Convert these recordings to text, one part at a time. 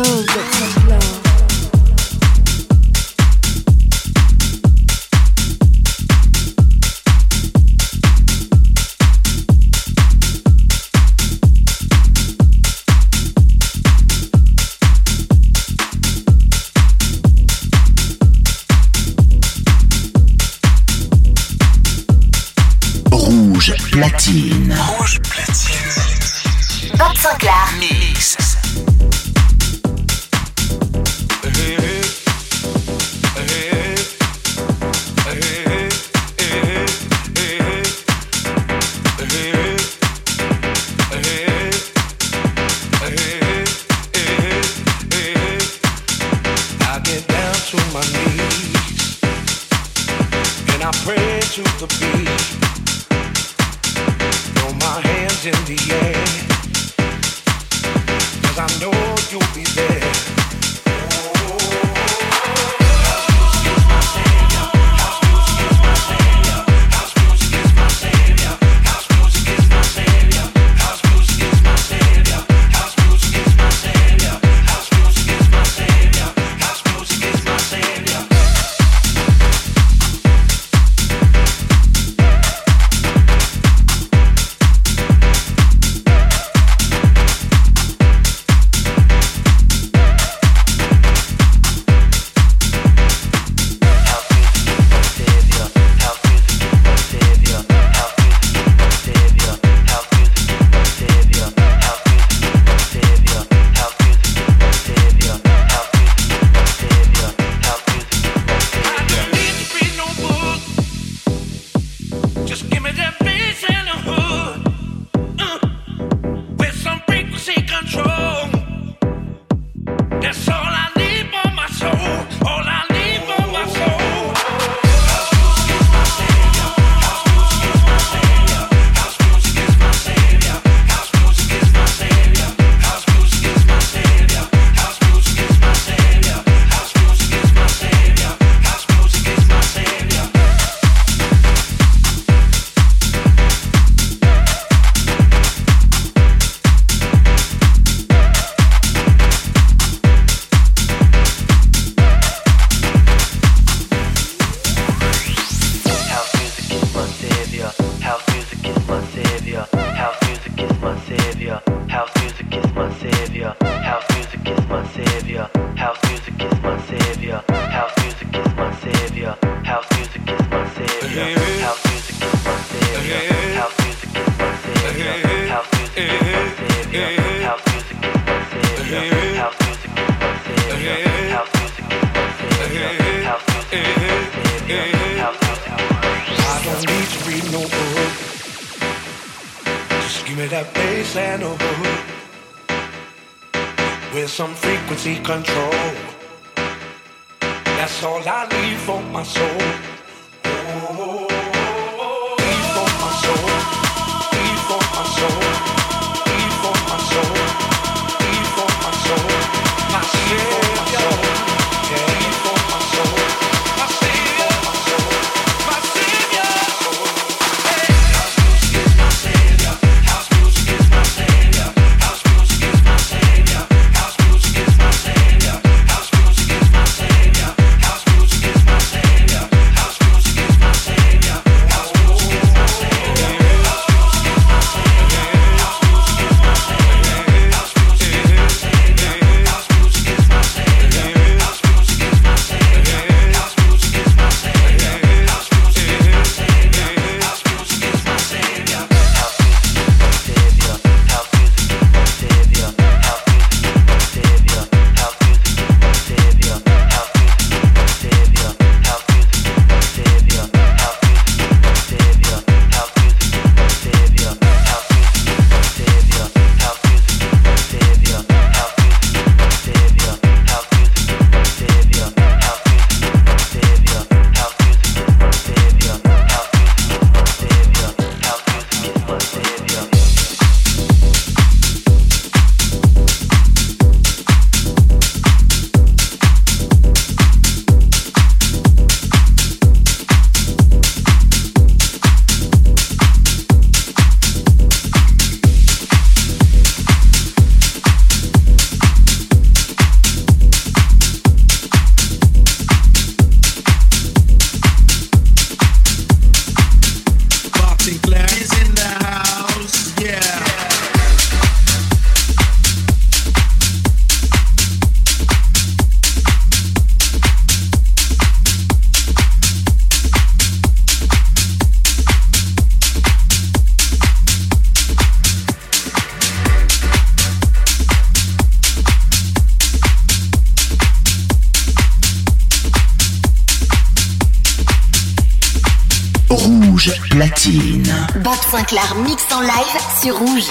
Oh. that Rouge platine. Bob Sinclair mix en live sur Rouge.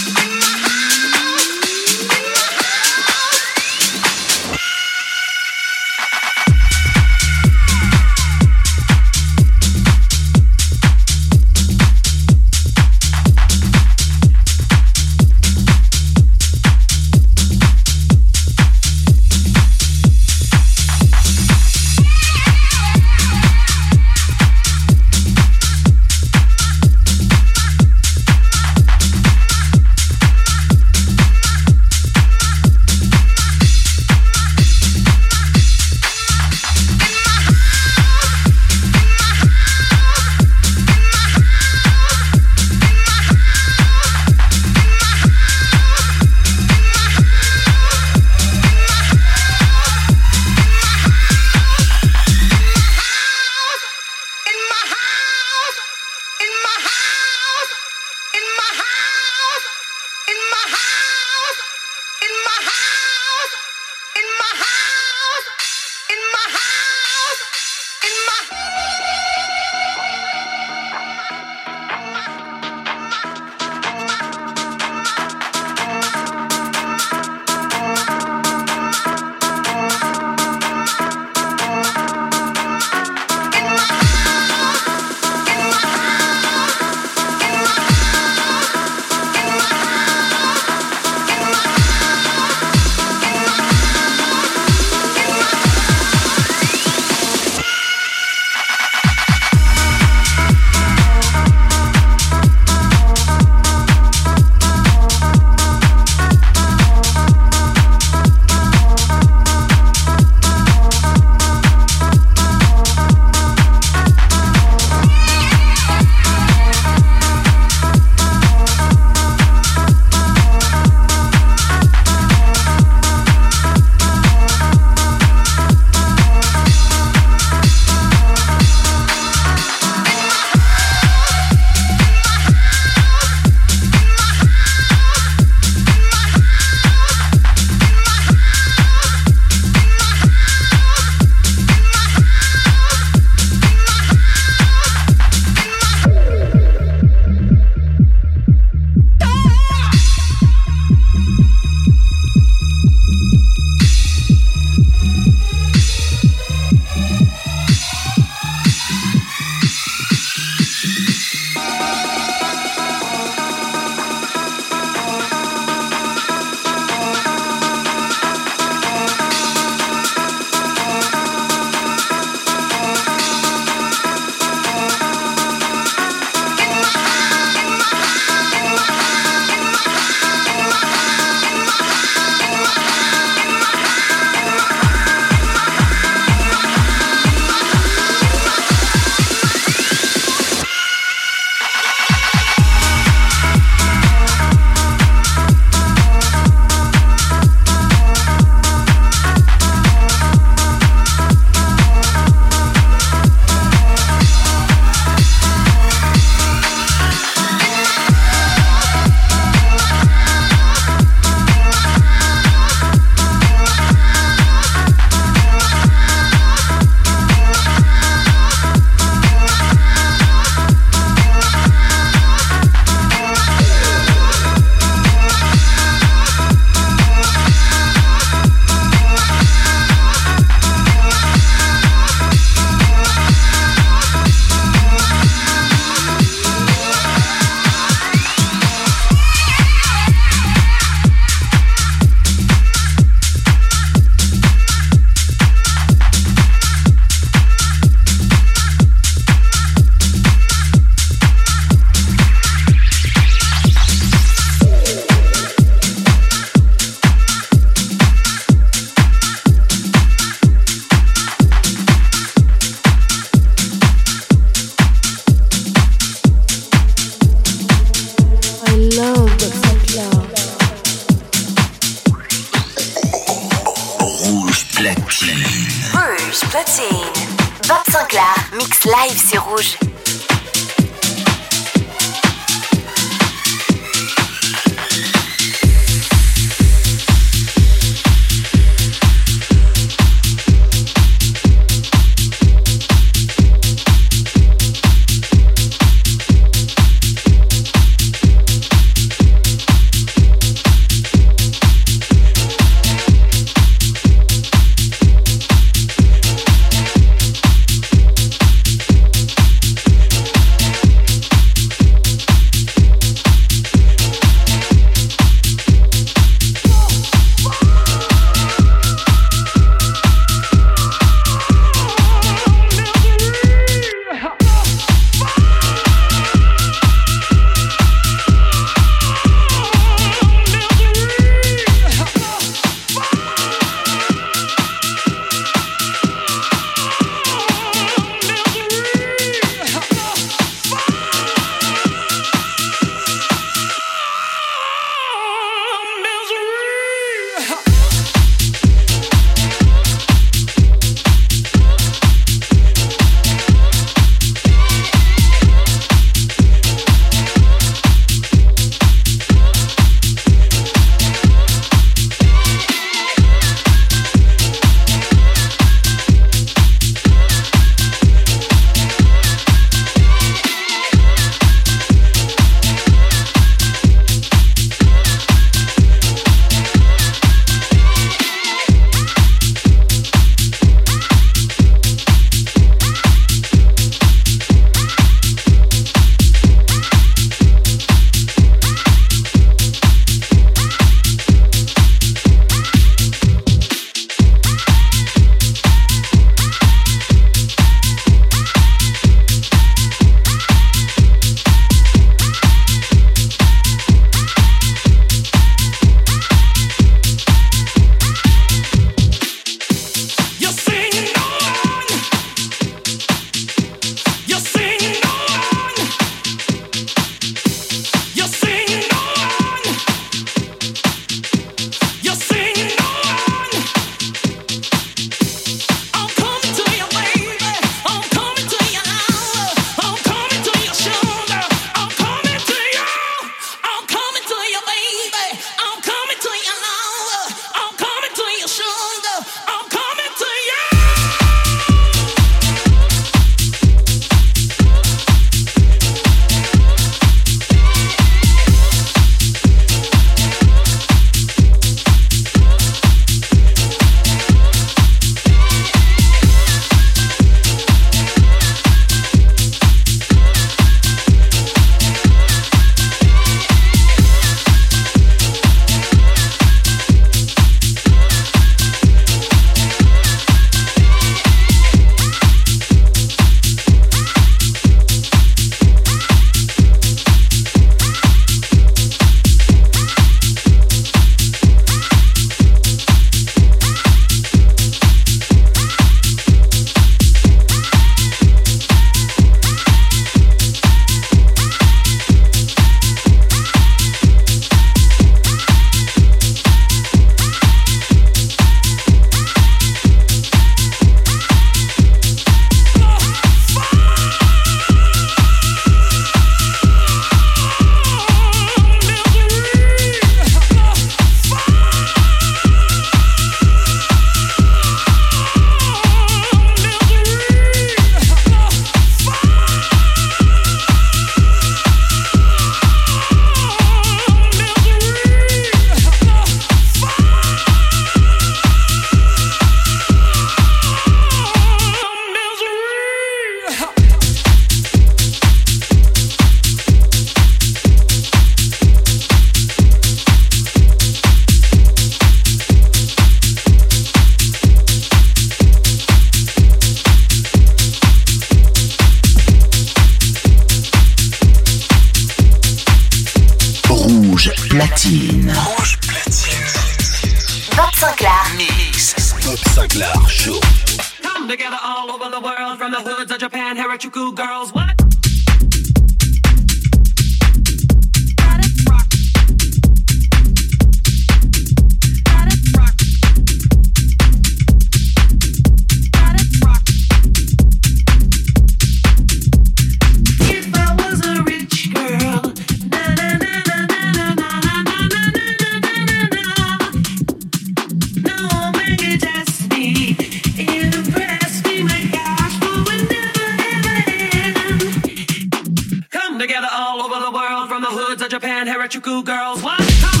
of Japan, Harajuku girls. What? Come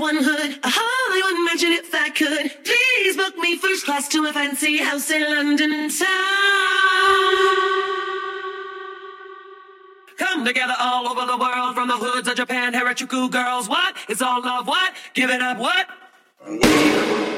one hood. a I wouldn't if I could. Please book me first class to a fancy house in London town. Come together all over the world from the hoods of Japan, Harajuku girls. What? It's all love. What? Give it up. What?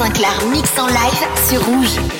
Sinclair mix en live sur Rouge.